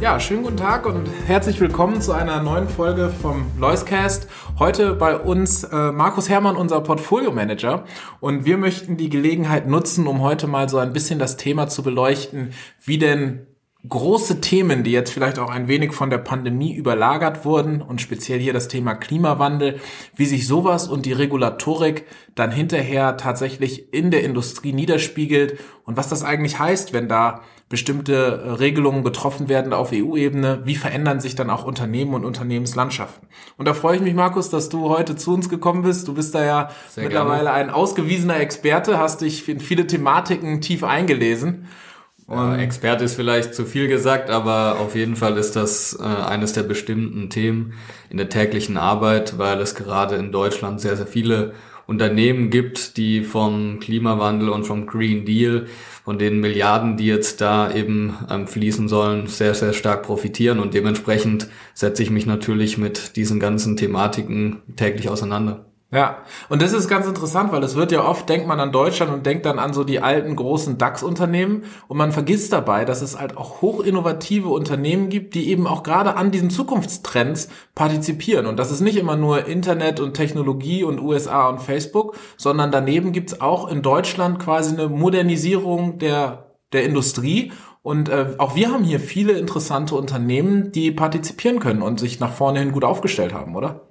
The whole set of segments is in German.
Ja, schönen guten Tag und herzlich willkommen zu einer neuen Folge vom Loiscast. Heute bei uns äh, Markus Hermann, unser Portfolio Manager. Und wir möchten die Gelegenheit nutzen, um heute mal so ein bisschen das Thema zu beleuchten, wie denn große Themen, die jetzt vielleicht auch ein wenig von der Pandemie überlagert wurden und speziell hier das Thema Klimawandel, wie sich sowas und die Regulatorik dann hinterher tatsächlich in der Industrie niederspiegelt und was das eigentlich heißt, wenn da bestimmte Regelungen getroffen werden auf EU-Ebene, wie verändern sich dann auch Unternehmen und Unternehmenslandschaften. Und da freue ich mich, Markus, dass du heute zu uns gekommen bist. Du bist da ja Sehr mittlerweile gerne. ein ausgewiesener Experte, hast dich in viele Thematiken tief eingelesen. Ja, Experte ist vielleicht zu viel gesagt, aber auf jeden Fall ist das äh, eines der bestimmten Themen in der täglichen Arbeit, weil es gerade in Deutschland sehr, sehr viele Unternehmen gibt, die vom Klimawandel und vom Green Deal, von den Milliarden, die jetzt da eben ähm, fließen sollen, sehr, sehr stark profitieren. Und dementsprechend setze ich mich natürlich mit diesen ganzen Thematiken täglich auseinander. Ja, und das ist ganz interessant, weil es wird ja oft, denkt man an Deutschland und denkt dann an so die alten großen DAX-Unternehmen und man vergisst dabei, dass es halt auch hochinnovative Unternehmen gibt, die eben auch gerade an diesen Zukunftstrends partizipieren. Und das ist nicht immer nur Internet und Technologie und USA und Facebook, sondern daneben gibt's auch in Deutschland quasi eine Modernisierung der, der Industrie und äh, auch wir haben hier viele interessante Unternehmen, die partizipieren können und sich nach vorne hin gut aufgestellt haben, oder?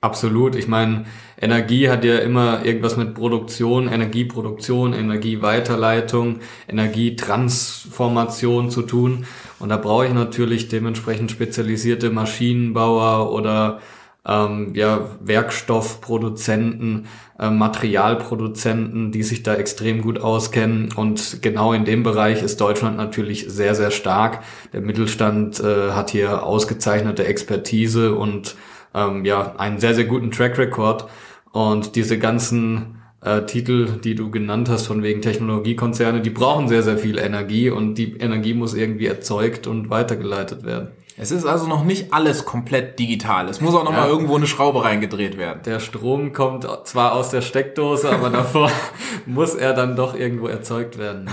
Absolut. Ich meine, Energie hat ja immer irgendwas mit Produktion, Energieproduktion, Energieweiterleitung, Energietransformation zu tun. Und da brauche ich natürlich dementsprechend spezialisierte Maschinenbauer oder ähm, ja, Werkstoffproduzenten, äh, Materialproduzenten, die sich da extrem gut auskennen. Und genau in dem Bereich ist Deutschland natürlich sehr, sehr stark. Der Mittelstand äh, hat hier ausgezeichnete Expertise und ähm, ja, einen sehr, sehr guten Track Record. Und diese ganzen äh, Titel, die du genannt hast, von wegen Technologiekonzerne, die brauchen sehr, sehr viel Energie und die Energie muss irgendwie erzeugt und weitergeleitet werden. Es ist also noch nicht alles komplett digital. Es muss auch noch ja. mal irgendwo eine Schraube reingedreht werden. Der Strom kommt zwar aus der Steckdose, aber davor muss er dann doch irgendwo erzeugt werden. Ne?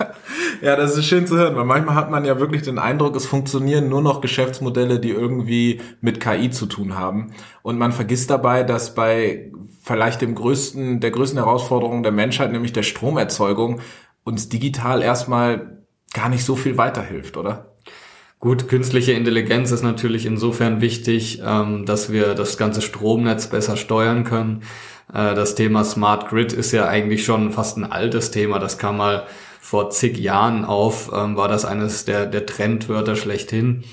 ja, das ist schön zu hören, weil manchmal hat man ja wirklich den Eindruck, es funktionieren nur noch Geschäftsmodelle, die irgendwie mit KI zu tun haben. Und man vergisst dabei, dass bei vielleicht dem größten, der größten Herausforderung der Menschheit, nämlich der Stromerzeugung, uns digital erstmal gar nicht so viel weiterhilft, oder? Gut, künstliche Intelligenz ist natürlich insofern wichtig, ähm, dass wir das ganze Stromnetz besser steuern können. Äh, das Thema Smart Grid ist ja eigentlich schon fast ein altes Thema. Das kam mal vor zig Jahren auf, ähm, war das eines der, der Trendwörter schlechthin.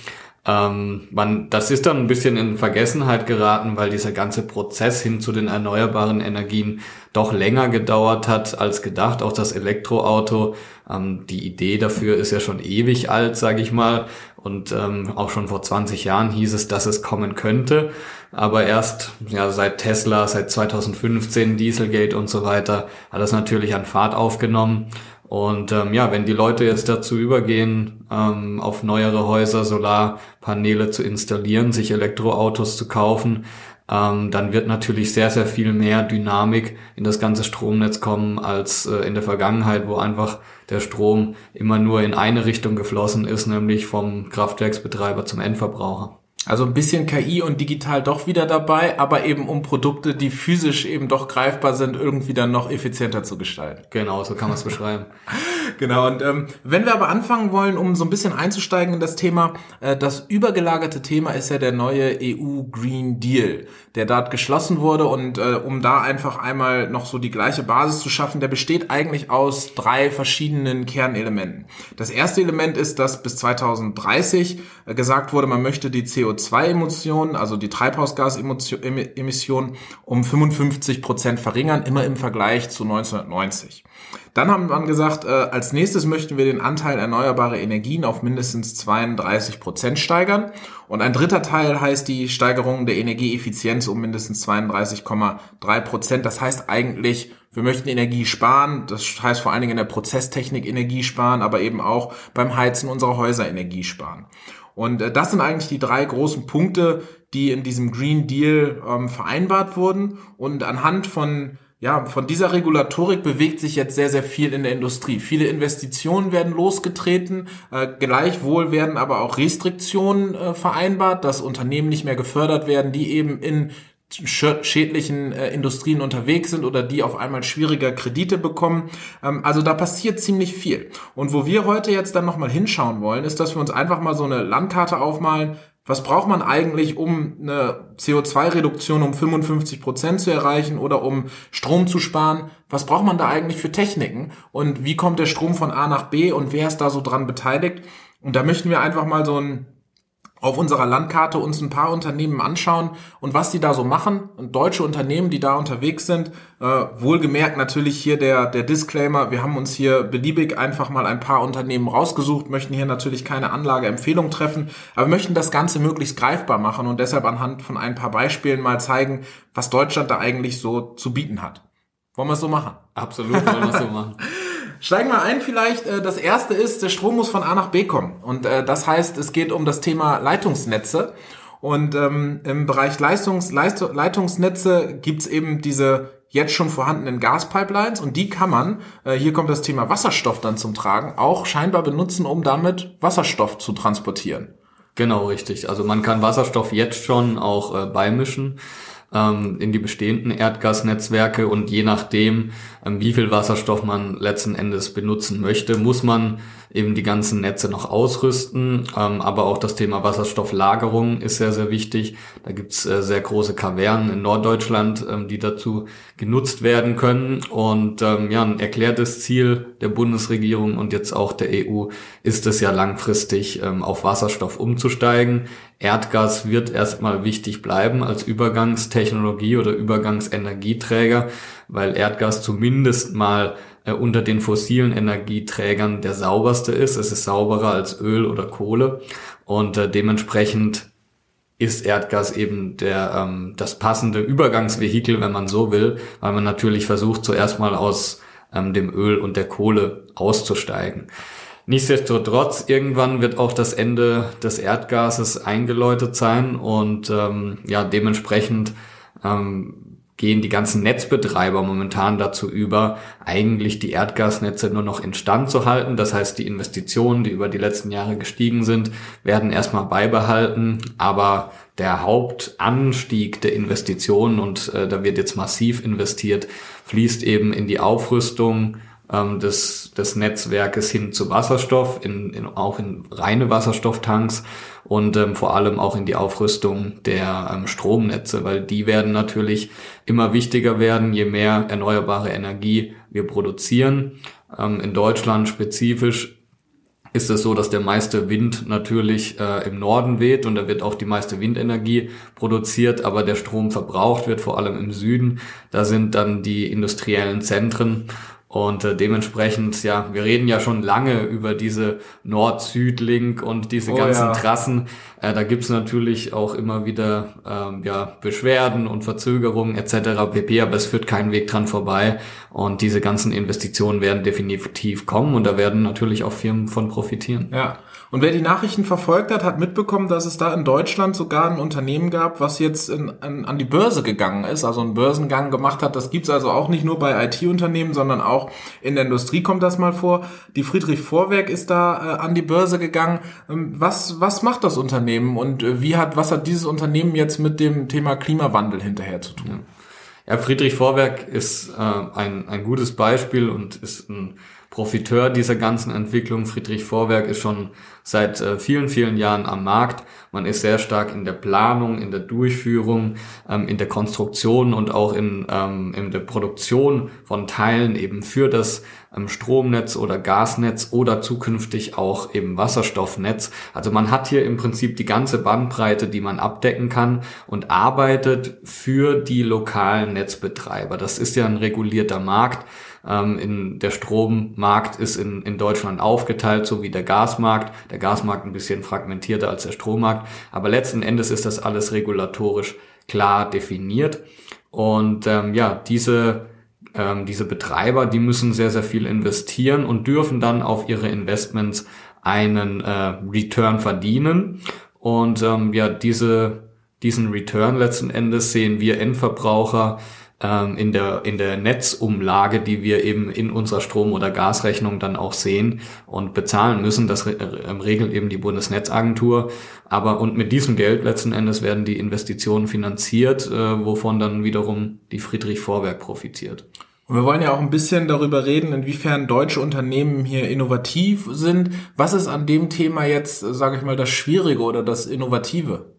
Ähm, man, das ist dann ein bisschen in Vergessenheit geraten, weil dieser ganze Prozess hin zu den erneuerbaren Energien doch länger gedauert hat als gedacht. Auch das Elektroauto, ähm, die Idee dafür ist ja schon ewig alt, sage ich mal. Und ähm, auch schon vor 20 Jahren hieß es, dass es kommen könnte. Aber erst ja, seit Tesla, seit 2015, Dieselgate und so weiter, hat das natürlich an Fahrt aufgenommen. Und ähm, ja, wenn die Leute jetzt dazu übergehen, ähm, auf neuere Häuser Solarpaneele zu installieren, sich Elektroautos zu kaufen, ähm, dann wird natürlich sehr, sehr viel mehr Dynamik in das ganze Stromnetz kommen als äh, in der Vergangenheit, wo einfach der Strom immer nur in eine Richtung geflossen ist, nämlich vom Kraftwerksbetreiber zum Endverbraucher. Also ein bisschen KI und digital doch wieder dabei, aber eben um Produkte, die physisch eben doch greifbar sind, irgendwie dann noch effizienter zu gestalten. Genau, so kann man es beschreiben. genau, und ähm, wenn wir aber anfangen wollen, um so ein bisschen einzusteigen in das Thema, äh, das übergelagerte Thema ist ja der neue EU Green Deal, der dort geschlossen wurde und äh, um da einfach einmal noch so die gleiche Basis zu schaffen, der besteht eigentlich aus drei verschiedenen Kernelementen. Das erste Element ist, dass bis 2030 äh, gesagt wurde, man möchte die CO2 CO2-Emissionen, also die Treibhausgasemissionen, um 55 Prozent verringern, immer im Vergleich zu 1990. Dann haben wir gesagt, äh, als nächstes möchten wir den Anteil erneuerbare Energien auf mindestens 32 Prozent steigern. Und ein dritter Teil heißt die Steigerung der Energieeffizienz um mindestens 32,3 Prozent. Das heißt eigentlich, wir möchten Energie sparen. Das heißt vor allen Dingen in der Prozesstechnik Energie sparen, aber eben auch beim Heizen unserer Häuser Energie sparen. Und äh, das sind eigentlich die drei großen Punkte, die in diesem Green Deal ähm, vereinbart wurden. Und anhand von ja, von dieser Regulatorik bewegt sich jetzt sehr, sehr viel in der Industrie. Viele Investitionen werden losgetreten, äh, gleichwohl werden aber auch Restriktionen äh, vereinbart, dass Unternehmen nicht mehr gefördert werden, die eben in schädlichen äh, Industrien unterwegs sind oder die auf einmal schwieriger Kredite bekommen. Ähm, also da passiert ziemlich viel. Und wo wir heute jetzt dann nochmal hinschauen wollen, ist, dass wir uns einfach mal so eine Landkarte aufmalen, was braucht man eigentlich, um eine CO2-Reduktion um 55 Prozent zu erreichen oder um Strom zu sparen? Was braucht man da eigentlich für Techniken? Und wie kommt der Strom von A nach B und wer ist da so dran beteiligt? Und da möchten wir einfach mal so ein auf unserer Landkarte uns ein paar Unternehmen anschauen und was die da so machen. Und deutsche Unternehmen, die da unterwegs sind, äh, wohlgemerkt natürlich hier der, der Disclaimer, wir haben uns hier beliebig einfach mal ein paar Unternehmen rausgesucht, möchten hier natürlich keine Anlageempfehlung treffen, aber möchten das Ganze möglichst greifbar machen und deshalb anhand von ein paar Beispielen mal zeigen, was Deutschland da eigentlich so zu bieten hat. Wollen wir es so machen? Absolut, wollen wir es so machen. Steigen wir ein vielleicht. Äh, das erste ist, der Strom muss von A nach B kommen. Und äh, das heißt, es geht um das Thema Leitungsnetze. Und ähm, im Bereich Leistungs Leist Leitungsnetze gibt's eben diese jetzt schon vorhandenen Gaspipelines und die kann man, äh, hier kommt das Thema Wasserstoff dann zum Tragen, auch scheinbar benutzen, um damit Wasserstoff zu transportieren. Genau, richtig. Also man kann Wasserstoff jetzt schon auch äh, beimischen ähm, in die bestehenden Erdgasnetzwerke und je nachdem, ähm, wie viel Wasserstoff man letzten Endes benutzen möchte, muss man eben die ganzen Netze noch ausrüsten. Ähm, aber auch das Thema Wasserstofflagerung ist sehr, sehr wichtig. Da gibt's äh, sehr große Kavernen in Norddeutschland, ähm, die dazu genutzt werden können. Und ähm, ja, ein erklärtes Ziel der Bundesregierung und jetzt auch der EU ist es ja langfristig ähm, auf Wasserstoff umzusteigen. Erdgas wird erstmal wichtig bleiben als Übergangstechnologie oder Übergangsenergieträger, weil Erdgas zumindest mal äh, unter den fossilen Energieträgern der sauberste ist. Es ist sauberer als Öl oder Kohle und äh, dementsprechend ist Erdgas eben der ähm, das passende Übergangsvehikel, wenn man so will, weil man natürlich versucht zuerst mal aus ähm, dem Öl und der Kohle auszusteigen. Nichtsdestotrotz, irgendwann wird auch das Ende des Erdgases eingeläutet sein und ähm, ja, dementsprechend ähm, gehen die ganzen Netzbetreiber momentan dazu über, eigentlich die Erdgasnetze nur noch instand zu halten. Das heißt, die Investitionen, die über die letzten Jahre gestiegen sind, werden erstmal beibehalten, aber der Hauptanstieg der Investitionen, und äh, da wird jetzt massiv investiert, fließt eben in die Aufrüstung ähm, des, des Netzwerkes hin zu Wasserstoff, in, in, auch in reine Wasserstofftanks und ähm, vor allem auch in die Aufrüstung der ähm, Stromnetze, weil die werden natürlich immer wichtiger werden, je mehr erneuerbare Energie wir produzieren. Ähm, in Deutschland spezifisch ist es so, dass der meiste Wind natürlich äh, im Norden weht und da wird auch die meiste Windenergie produziert, aber der Strom verbraucht wird vor allem im Süden. Da sind dann die industriellen Zentren und äh, dementsprechend, ja, wir reden ja schon lange über diese Nord-Süd-Link und diese oh, ganzen ja. Trassen. Äh, da gibt's natürlich auch immer wieder ähm, ja, Beschwerden und Verzögerungen etc. pp. Aber es führt keinen Weg dran vorbei. Und diese ganzen Investitionen werden definitiv kommen und da werden natürlich auch Firmen von profitieren. Ja. Und wer die Nachrichten verfolgt hat, hat mitbekommen, dass es da in Deutschland sogar ein Unternehmen gab, was jetzt in, in, an die Börse gegangen ist, also einen Börsengang gemacht hat. Das gibt's also auch nicht nur bei IT-Unternehmen, sondern auch in der Industrie kommt das mal vor. Die Friedrich Vorwerk ist da äh, an die Börse gegangen. Ähm, was, was macht das Unternehmen und äh, wie hat, was hat dieses Unternehmen jetzt mit dem Thema Klimawandel hinterher zu tun? Ja, Friedrich Vorwerk ist äh, ein, ein gutes Beispiel und ist ein Profiteur dieser ganzen Entwicklung. Friedrich Vorwerk ist schon seit äh, vielen, vielen Jahren am Markt. Man ist sehr stark in der Planung, in der Durchführung, ähm, in der Konstruktion und auch in, ähm, in der Produktion von Teilen eben für das ähm, Stromnetz oder Gasnetz oder zukünftig auch eben Wasserstoffnetz. Also man hat hier im Prinzip die ganze Bandbreite, die man abdecken kann und arbeitet für die lokalen Netzbetreiber. Das ist ja ein regulierter Markt. Ähm, in, der Strommarkt ist in, in Deutschland aufgeteilt, so wie der Gasmarkt. Der Gasmarkt ein bisschen fragmentierter als der Strommarkt. Aber letzten Endes ist das alles regulatorisch klar definiert. Und ähm, ja, diese, ähm, diese Betreiber, die müssen sehr, sehr viel investieren und dürfen dann auf ihre Investments einen äh, Return verdienen. Und ähm, ja, diese, diesen Return letzten Endes sehen wir Endverbraucher ähm, in, der, in der Netzumlage, die wir eben in unserer Strom- oder Gasrechnung dann auch sehen und bezahlen müssen. Das re äh, regelt eben die Bundesnetzagentur. Aber und mit diesem Geld letzten Endes werden die Investitionen finanziert, äh, wovon dann wiederum die Friedrich Vorwerk profitiert. Und wir wollen ja auch ein bisschen darüber reden, inwiefern deutsche Unternehmen hier innovativ sind. Was ist an dem Thema jetzt, sage ich mal, das Schwierige oder das Innovative?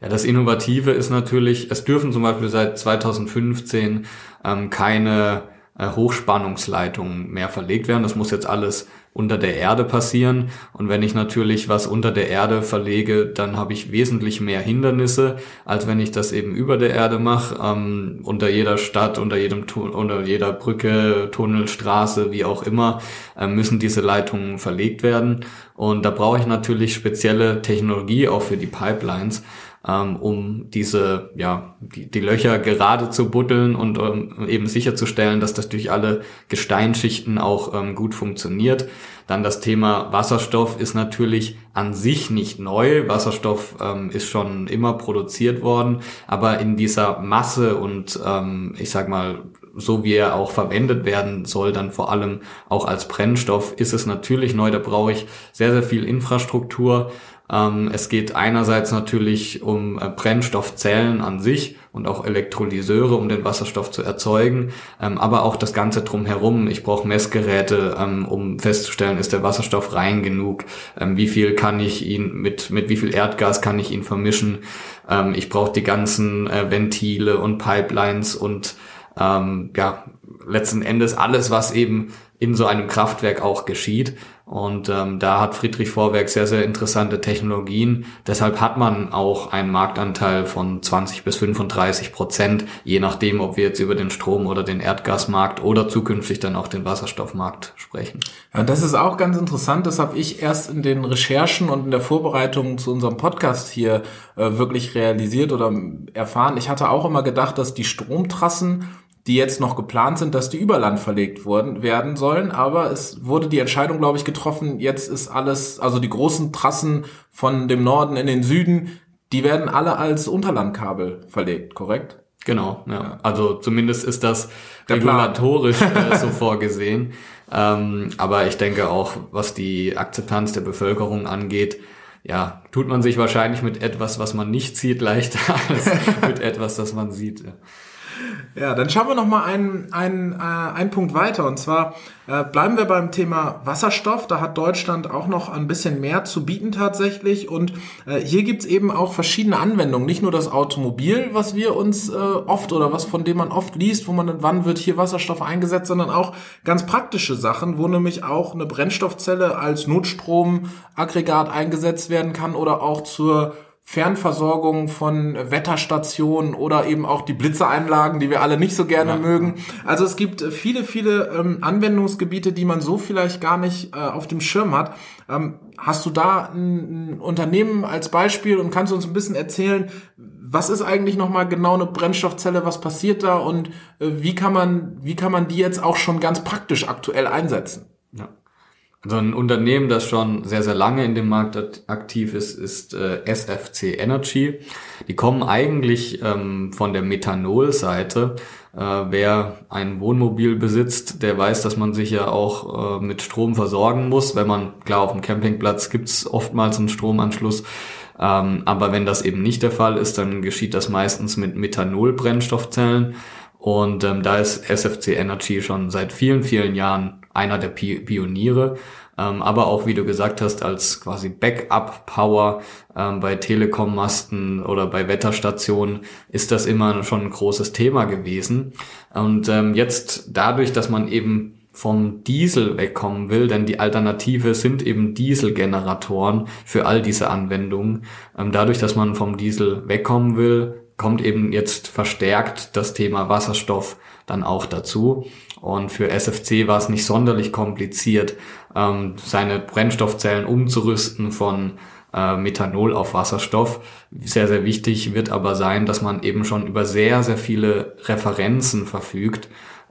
Ja, das Innovative ist natürlich, es dürfen zum Beispiel seit 2015 ähm, keine äh, Hochspannungsleitungen mehr verlegt werden. Das muss jetzt alles unter der Erde passieren. Und wenn ich natürlich was unter der Erde verlege, dann habe ich wesentlich mehr Hindernisse, als wenn ich das eben über der Erde mache. Ähm, unter jeder Stadt, unter jedem unter jeder Brücke, Tunnel, Straße, wie auch immer, äh, müssen diese Leitungen verlegt werden. Und da brauche ich natürlich spezielle Technologie auch für die Pipelines ähm, um diese, ja, die, die Löcher gerade zu buddeln und ähm, eben sicherzustellen, dass das durch alle Gesteinsschichten auch ähm, gut funktioniert. Dann das Thema Wasserstoff ist natürlich an sich nicht neu. Wasserstoff ähm, ist schon immer produziert worden, aber in dieser Masse und ähm, ich sag mal so wie er auch verwendet werden soll, dann vor allem auch als Brennstoff, ist es natürlich neu. Da brauche ich sehr, sehr viel Infrastruktur. Ähm, es geht einerseits natürlich um äh, Brennstoffzellen an sich und auch Elektrolyseure, um den Wasserstoff zu erzeugen, ähm, aber auch das Ganze drumherum. Ich brauche Messgeräte, ähm, um festzustellen, ist der Wasserstoff rein genug, wie viel kann ich ihn mit, mit wie viel Erdgas kann ich ihn vermischen. Ich brauche die ganzen äh, Ventile und Pipelines und ja, letzten Endes alles, was eben in so einem Kraftwerk auch geschieht. Und ähm, da hat Friedrich Vorwerk sehr, sehr interessante Technologien. Deshalb hat man auch einen Marktanteil von 20 bis 35 Prozent, je nachdem, ob wir jetzt über den Strom- oder den Erdgasmarkt oder zukünftig dann auch den Wasserstoffmarkt sprechen. Ja, das ist auch ganz interessant. Das habe ich erst in den Recherchen und in der Vorbereitung zu unserem Podcast hier äh, wirklich realisiert oder erfahren. Ich hatte auch immer gedacht, dass die Stromtrassen die jetzt noch geplant sind, dass die über Land verlegt wurden, werden sollen. Aber es wurde die Entscheidung, glaube ich, getroffen, jetzt ist alles, also die großen Trassen von dem Norden in den Süden, die werden alle als Unterlandkabel verlegt, korrekt? Genau, ja. ja. Also zumindest ist das Der regulatorisch äh, so vorgesehen. Ähm, aber ich denke auch, was die Akzeptanz der Bevölkerung angeht, ja, tut man sich wahrscheinlich mit etwas, was man nicht sieht, leichter als mit etwas, das man sieht. Ja, dann schauen wir noch mal einen, einen, äh, einen Punkt weiter. Und zwar äh, bleiben wir beim Thema Wasserstoff. Da hat Deutschland auch noch ein bisschen mehr zu bieten tatsächlich. Und äh, hier gibt's eben auch verschiedene Anwendungen. Nicht nur das Automobil, was wir uns äh, oft oder was von dem man oft liest, wo man dann, wann wird hier Wasserstoff eingesetzt, sondern auch ganz praktische Sachen, wo nämlich auch eine Brennstoffzelle als Notstromaggregat eingesetzt werden kann oder auch zur Fernversorgung von Wetterstationen oder eben auch die Blitzereinlagen, die wir alle nicht so gerne ja. mögen. Also es gibt viele, viele ähm, Anwendungsgebiete, die man so vielleicht gar nicht äh, auf dem Schirm hat. Ähm, hast du da ein, ein, Unternehmen als Beispiel und kannst du uns ein bisschen erzählen, was ist eigentlich nochmal genau eine Brennstoffzelle, was passiert da und äh, wie kann man, wie kann man die jetzt auch schon ganz praktisch aktuell einsetzen? Ja. Also ein Unternehmen, das schon sehr, sehr lange in dem Markt aktiv ist, ist äh, SFC Energy. Die kommen eigentlich ähm, von der Methanol-Seite. Äh, wer ein Wohnmobil besitzt, der weiß, dass man sich ja auch äh, mit Strom versorgen muss. Wenn man, klar, auf dem Campingplatz gibt's oftmals einen Stromanschluss. Ähm, aber wenn das eben nicht der Fall ist, dann geschieht das meistens mit Methanol-Brennstoffzellen. Und ähm, da ist SFC Energy schon seit vielen, vielen Jahren einer der Pioniere. ähm, aber auch, wie du gesagt hast, als quasi Backup-Power ähm, bei Telekom-Masten oder bei Wetterstationen ist das immer schon ein großes Thema gewesen. Und ähm, jetzt dadurch, dass man eben vom Diesel wegkommen will, denn die Alternative sind eben Dieselgeneratoren für all diese Anwendungen. Ähm, dadurch, dass man vom Diesel wegkommen will, kommt eben jetzt verstärkt das Thema Wasserstoff dann auch dazu. Und für SFC war es nicht sonderlich kompliziert, ähm, seine Brennstoffzellen umzurüsten von äh, Methanol auf Wasserstoff. Sehr, sehr wichtig wird aber sein, dass man eben schon über sehr, sehr viele Referenzen verfügt,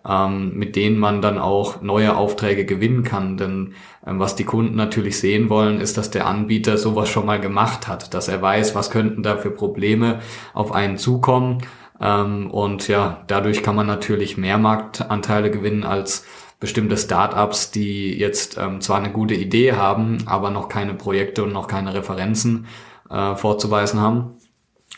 ähm, mit denen man dann auch neue Aufträge gewinnen kann. Denn ähm, was die Kunden natürlich sehen wollen, ist, dass der Anbieter sowas schon mal gemacht hat, dass er weiß, was könnten da für Probleme auf einen zukommen. Ähm, und ja, dadurch kann man natürlich mehr Marktanteile gewinnen als bestimmte Startups, die jetzt ähm, zwar eine gute Idee haben, aber noch keine Projekte und noch keine Referenzen äh, vorzuweisen haben.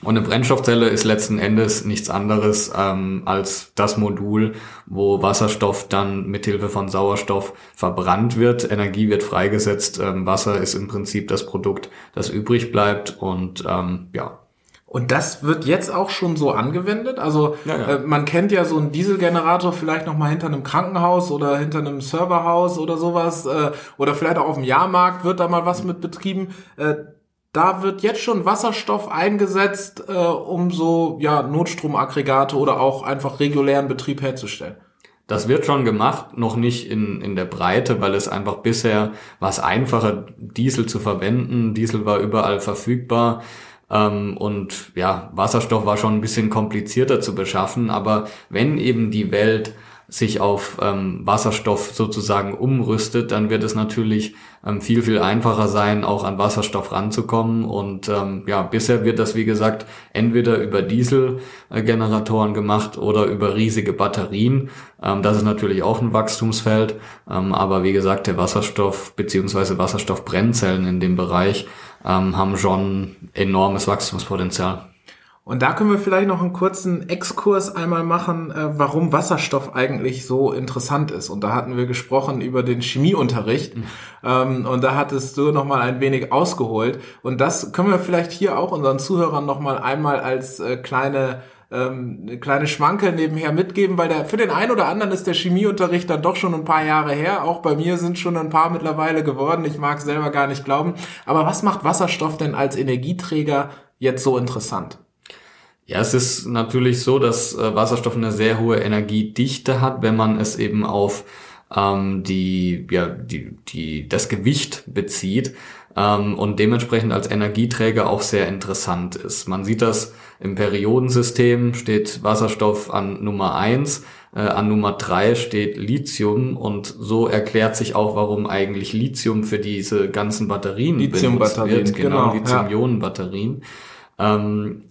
Und eine Brennstoffzelle ist letzten Endes nichts anderes ähm, als das Modul, wo Wasserstoff dann mithilfe von Sauerstoff verbrannt wird. Energie wird freigesetzt. Ähm, Wasser ist im Prinzip das Produkt, das übrig bleibt. Und ähm, ja, und das wird jetzt auch schon so angewendet. Also ja, ja. Äh, man kennt ja so einen Dieselgenerator vielleicht noch mal hinter einem Krankenhaus oder hinter einem Serverhaus oder sowas äh, oder vielleicht auch auf dem Jahrmarkt wird da mal was mit betrieben. Äh, da wird jetzt schon Wasserstoff eingesetzt, äh, um so ja Notstromaggregate oder auch einfach regulären Betrieb herzustellen. Das wird schon gemacht, noch nicht in, in der Breite, weil es einfach bisher war es einfacher, Diesel zu verwenden. Diesel war überall verfügbar. Ähm, und ja, Wasserstoff war schon ein bisschen komplizierter zu beschaffen, aber wenn eben die Welt sich auf ähm, Wasserstoff sozusagen umrüstet, dann wird es natürlich ähm, viel, viel einfacher sein, auch an Wasserstoff ranzukommen. Und ähm, ja, bisher wird das, wie gesagt, entweder über Dieselgeneratoren gemacht oder über riesige Batterien. Ähm, das ist natürlich auch ein Wachstumsfeld. Ähm, aber wie gesagt, der Wasserstoff beziehungsweise Wasserstoffbrennzellen in dem Bereich ähm, haben schon enormes Wachstumspotenzial. Und da können wir vielleicht noch einen kurzen Exkurs einmal machen, äh, warum Wasserstoff eigentlich so interessant ist. Und da hatten wir gesprochen über den Chemieunterricht. Mhm. Ähm, und da hattest du noch mal ein wenig ausgeholt. Und das können wir vielleicht hier auch unseren Zuhörern noch mal einmal als äh, kleine ähm, eine kleine Schmanke nebenher mitgeben, weil der, für den einen oder anderen ist der Chemieunterricht dann doch schon ein paar Jahre her. Auch bei mir sind schon ein paar mittlerweile geworden. Ich mag selber gar nicht glauben. Aber was macht Wasserstoff denn als Energieträger jetzt so interessant? Ja, es ist natürlich so, dass äh, Wasserstoff eine sehr hohe Energiedichte hat, wenn man es eben auf ähm, die, ja, die, die, das Gewicht bezieht ähm, und dementsprechend als Energieträger auch sehr interessant ist. Man sieht das im Periodensystem, steht Wasserstoff an Nummer eins, äh, an Nummer drei steht Lithium und so erklärt sich auch, warum eigentlich Lithium für diese ganzen Batterien benutzt wird. Genau, genau Lithium-Ionen-Batterien. Ja. Ähm,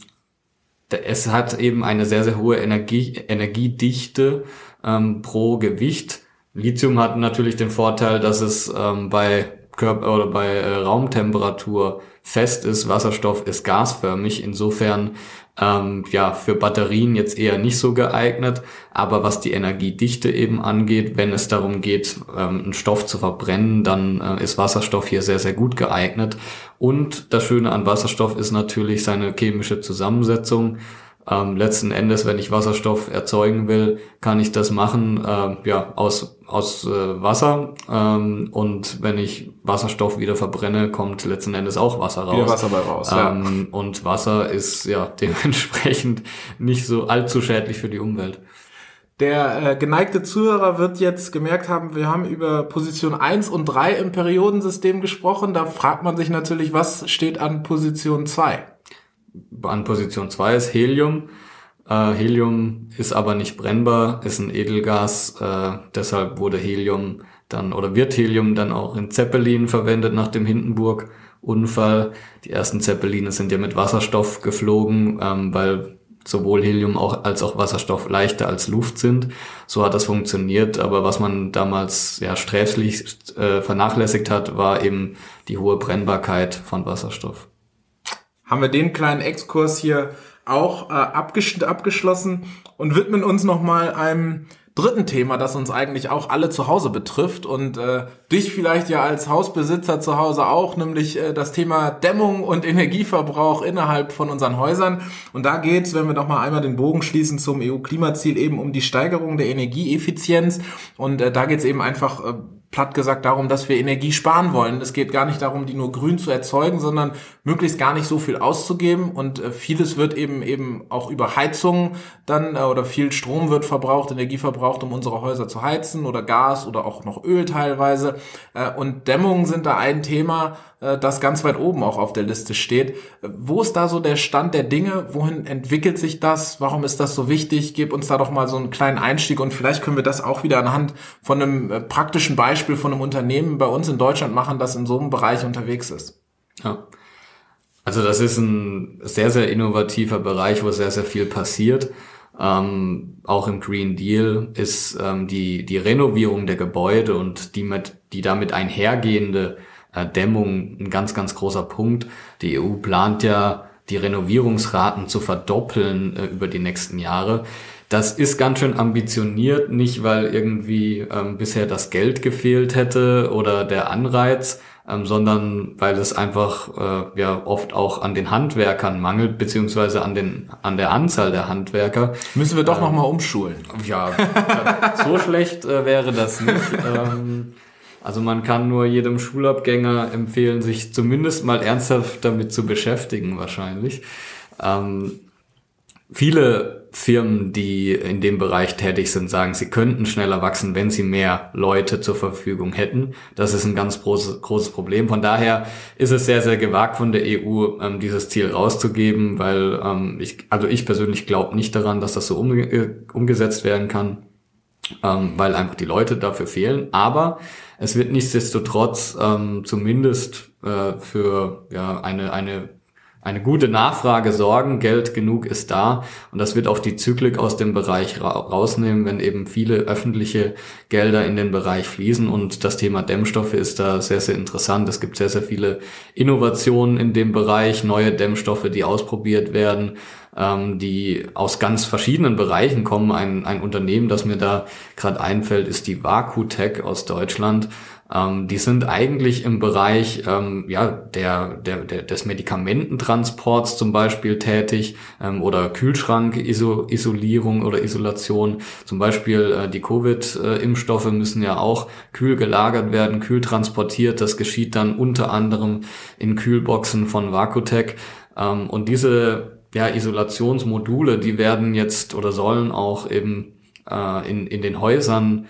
es hat eben eine sehr, sehr hohe Energie, Energiedichte ähm, pro Gewicht. Lithium hat natürlich den Vorteil, dass es ähm, bei Körper oder bei äh, Raumtemperatur fest ist. Wasserstoff ist gasförmig. Insofern ähm, ja für Batterien jetzt eher nicht so geeignet. Aber was die Energiedichte eben angeht, wenn es darum geht, ähm, einen Stoff zu verbrennen, dann äh, ist Wasserstoff hier sehr, sehr gut geeignet. Und das Schöne an Wasserstoff ist natürlich seine chemische Zusammensetzung. Ähm, letzten Endes, wenn ich Wasserstoff erzeugen will, kann ich das machen äh, ja aus aus äh, Wasser ähm, und wenn ich Wasserstoff wieder verbrenne, kommt letzten Endes auch Wasser raus. Wieder Wasser bei raus. Ähm, ja. Und Wasser ist ja dementsprechend nicht so allzu schädlich für die Umwelt. Der äh, geneigte Zuhörer wird jetzt gemerkt haben, wir haben über Position 1 und 3 im Periodensystem gesprochen. Da fragt man sich natürlich, was steht an Position 2? An Position 2 ist Helium. Äh, Helium ist aber nicht brennbar, ist ein Edelgas. Äh, deshalb wurde Helium dann oder wird Helium dann auch in Zeppelin verwendet nach dem Hindenburg-Unfall. Die ersten Zeppeline sind ja mit Wasserstoff geflogen, ähm, weil sowohl Helium auch, als auch Wasserstoff leichter als Luft sind. So hat das funktioniert, aber was man damals ja sträflich äh, vernachlässigt hat, war eben die hohe Brennbarkeit von Wasserstoff haben wir den kleinen Exkurs hier auch äh, abgesch abgeschlossen und widmen uns nochmal einem dritten Thema, das uns eigentlich auch alle zu Hause betrifft und äh, dich vielleicht ja als Hausbesitzer zu Hause auch, nämlich äh, das Thema Dämmung und Energieverbrauch innerhalb von unseren Häusern. Und da geht's, wenn wir doch mal einmal den Bogen schließen zum EU-Klimaziel, eben um die Steigerung der Energieeffizienz. Und äh, da geht's eben einfach äh, platt gesagt darum, dass wir Energie sparen wollen. Es geht gar nicht darum, die nur grün zu erzeugen, sondern möglichst gar nicht so viel auszugeben. Und äh, vieles wird eben eben auch über Heizung dann äh, oder viel Strom wird verbraucht, Energie verbraucht, um unsere Häuser zu heizen oder Gas oder auch noch Öl teilweise. Äh, und Dämmungen sind da ein Thema, das ganz weit oben auch auf der Liste steht. Wo ist da so der Stand der Dinge? Wohin entwickelt sich das? Warum ist das so wichtig? Gib uns da doch mal so einen kleinen Einstieg und vielleicht können wir das auch wieder anhand von einem praktischen Beispiel von einem Unternehmen bei uns in Deutschland machen, das in so einem Bereich unterwegs ist. Ja. Also das ist ein sehr, sehr innovativer Bereich, wo sehr, sehr viel passiert. Ähm, auch im Green Deal ist ähm, die, die Renovierung der Gebäude und die, mit, die damit einhergehende äh, Dämmung ein ganz, ganz großer Punkt. Die EU plant ja, die Renovierungsraten zu verdoppeln äh, über die nächsten Jahre. Das ist ganz schön ambitioniert, nicht weil irgendwie ähm, bisher das Geld gefehlt hätte oder der Anreiz, ähm, sondern weil es einfach äh, ja oft auch an den Handwerkern mangelt, beziehungsweise an den an der Anzahl der Handwerker. Müssen wir doch ähm, noch mal umschulen. Ja, so schlecht äh, wäre das nicht. Ähm, also man kann nur jedem Schulabgänger empfehlen, sich zumindest mal ernsthaft damit zu beschäftigen, wahrscheinlich. Ähm, viele Firmen, die in dem Bereich tätig sind, sagen, sie könnten schneller wachsen, wenn sie mehr Leute zur Verfügung hätten. Das ist ein ganz großes, großes Problem. Von daher ist es sehr, sehr gewagt von der EU, ähm, dieses Ziel rauszugeben, weil ähm, ich, also ich persönlich glaube nicht daran, dass das so umge äh, umgesetzt werden kann, ähm, weil einfach die Leute dafür fehlen. Aber es wird nichtsdestotrotz ähm, zumindest äh, für ja, eine, eine eine gute Nachfrage sorgen, Geld genug ist da und das wird auch die Zyklik aus dem Bereich ra rausnehmen, wenn eben viele öffentliche Gelder in den Bereich fließen und das Thema Dämmstoffe ist da sehr, sehr interessant. Es gibt sehr, sehr viele Innovationen in dem Bereich, neue Dämmstoffe, die ausprobiert werden, ähm, die aus ganz verschiedenen Bereichen kommen. Ein, ein Unternehmen, das mir da gerade einfällt, ist die Vakutech aus Deutschland ähm, die sind eigentlich im Bereich ähm, ja, der, der, der, des Medikamententransports zum Beispiel tätig ähm, oder Kühlschrank-Isolierung oder Isolation. Zum Beispiel äh, die Covid-Impfstoffe müssen ja auch kühl gelagert werden, kühl transportiert. Das geschieht dann unter anderem in Kühlboxen von Vakutec. Ähm, und diese ja, Isolationsmodule, die werden jetzt oder sollen auch eben äh, in, in den Häusern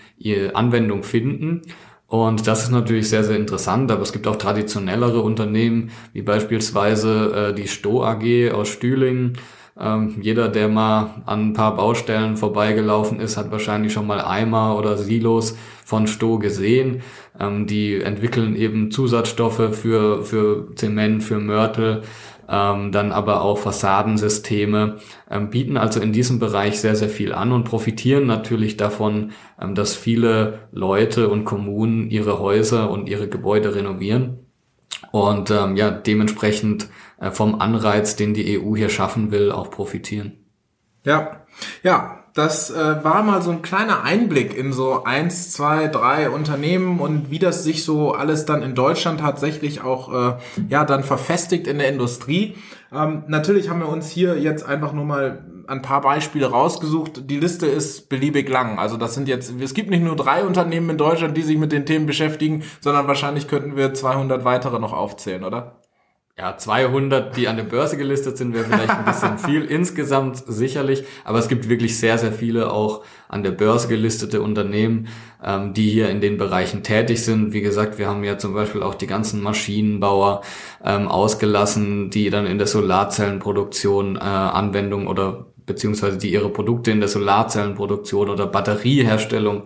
Anwendung finden. Und das ist natürlich sehr, sehr interessant, aber es gibt auch traditionellere Unternehmen, wie beispielsweise äh, die Sto AG aus Stühlingen. Ähm, jeder, der mal an ein paar Baustellen vorbeigelaufen ist, hat wahrscheinlich schon mal Eimer oder Silos von Sto gesehen. Ähm, die entwickeln eben Zusatzstoffe für, für Zement, für Mörtel, ähm, dann aber auch Fassadensysteme, ähm, bieten also in diesem Bereich sehr, sehr viel an und profitieren natürlich davon, ähm, dass viele Leute und Kommunen ihre Häuser und ihre Gebäude renovieren und ähm, ja, dementsprechend äh, vom Anreiz, den die EU hier schaffen will, auch profitieren. Ja, ja, das äh, war mal so ein kleiner Einblick in so eins, zwei, drei Unternehmen und wie das sich so alles dann in Deutschland tatsächlich auch äh, ja dann verfestigt in der Industrie. Ähm, natürlich haben wir uns hier jetzt einfach nur mal ein paar Beispiele rausgesucht. Die Liste ist beliebig lang. Also das sind jetzt, es gibt nicht nur drei Unternehmen in Deutschland, die sich mit den Themen beschäftigen, sondern wahrscheinlich könnten wir 200 weitere noch aufzählen, oder? Ja, 200, die an der Börse gelistet sind, wäre vielleicht ein bisschen viel insgesamt sicherlich, aber es gibt wirklich sehr, sehr viele auch an der Börse gelistete Unternehmen, ähm, die hier in den Bereichen tätig sind. Wie gesagt, wir haben ja zum Beispiel auch die ganzen Maschinenbauer ähm, ausgelassen, die dann in der Solarzellenproduktion äh, Anwendung oder beziehungsweise die ihre Produkte in der Solarzellenproduktion oder Batterieherstellung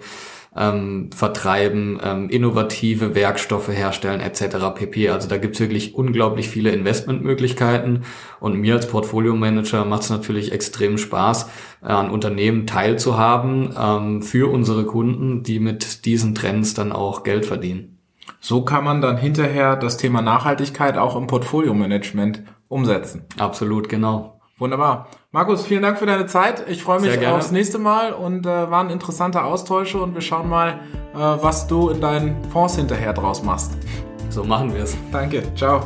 ähm, vertreiben, ähm, innovative Werkstoffe herstellen etc. pp. Also da gibt's wirklich unglaublich viele Investmentmöglichkeiten und mir als Portfolio-Manager macht es natürlich extrem Spaß, äh, an Unternehmen teilzuhaben ähm, für unsere Kunden, die mit diesen Trends dann auch Geld verdienen. So kann man dann hinterher das Thema Nachhaltigkeit auch im Portfolio-Management umsetzen. Absolut, genau. Wunderbar. Markus, vielen Dank für deine Zeit. Ich freue mich aufs nächste Mal und äh, waren interessante Austausche und wir schauen mal, äh, was du in deinen Fonds hinterher draus machst. So machen wir es. Danke. Ciao.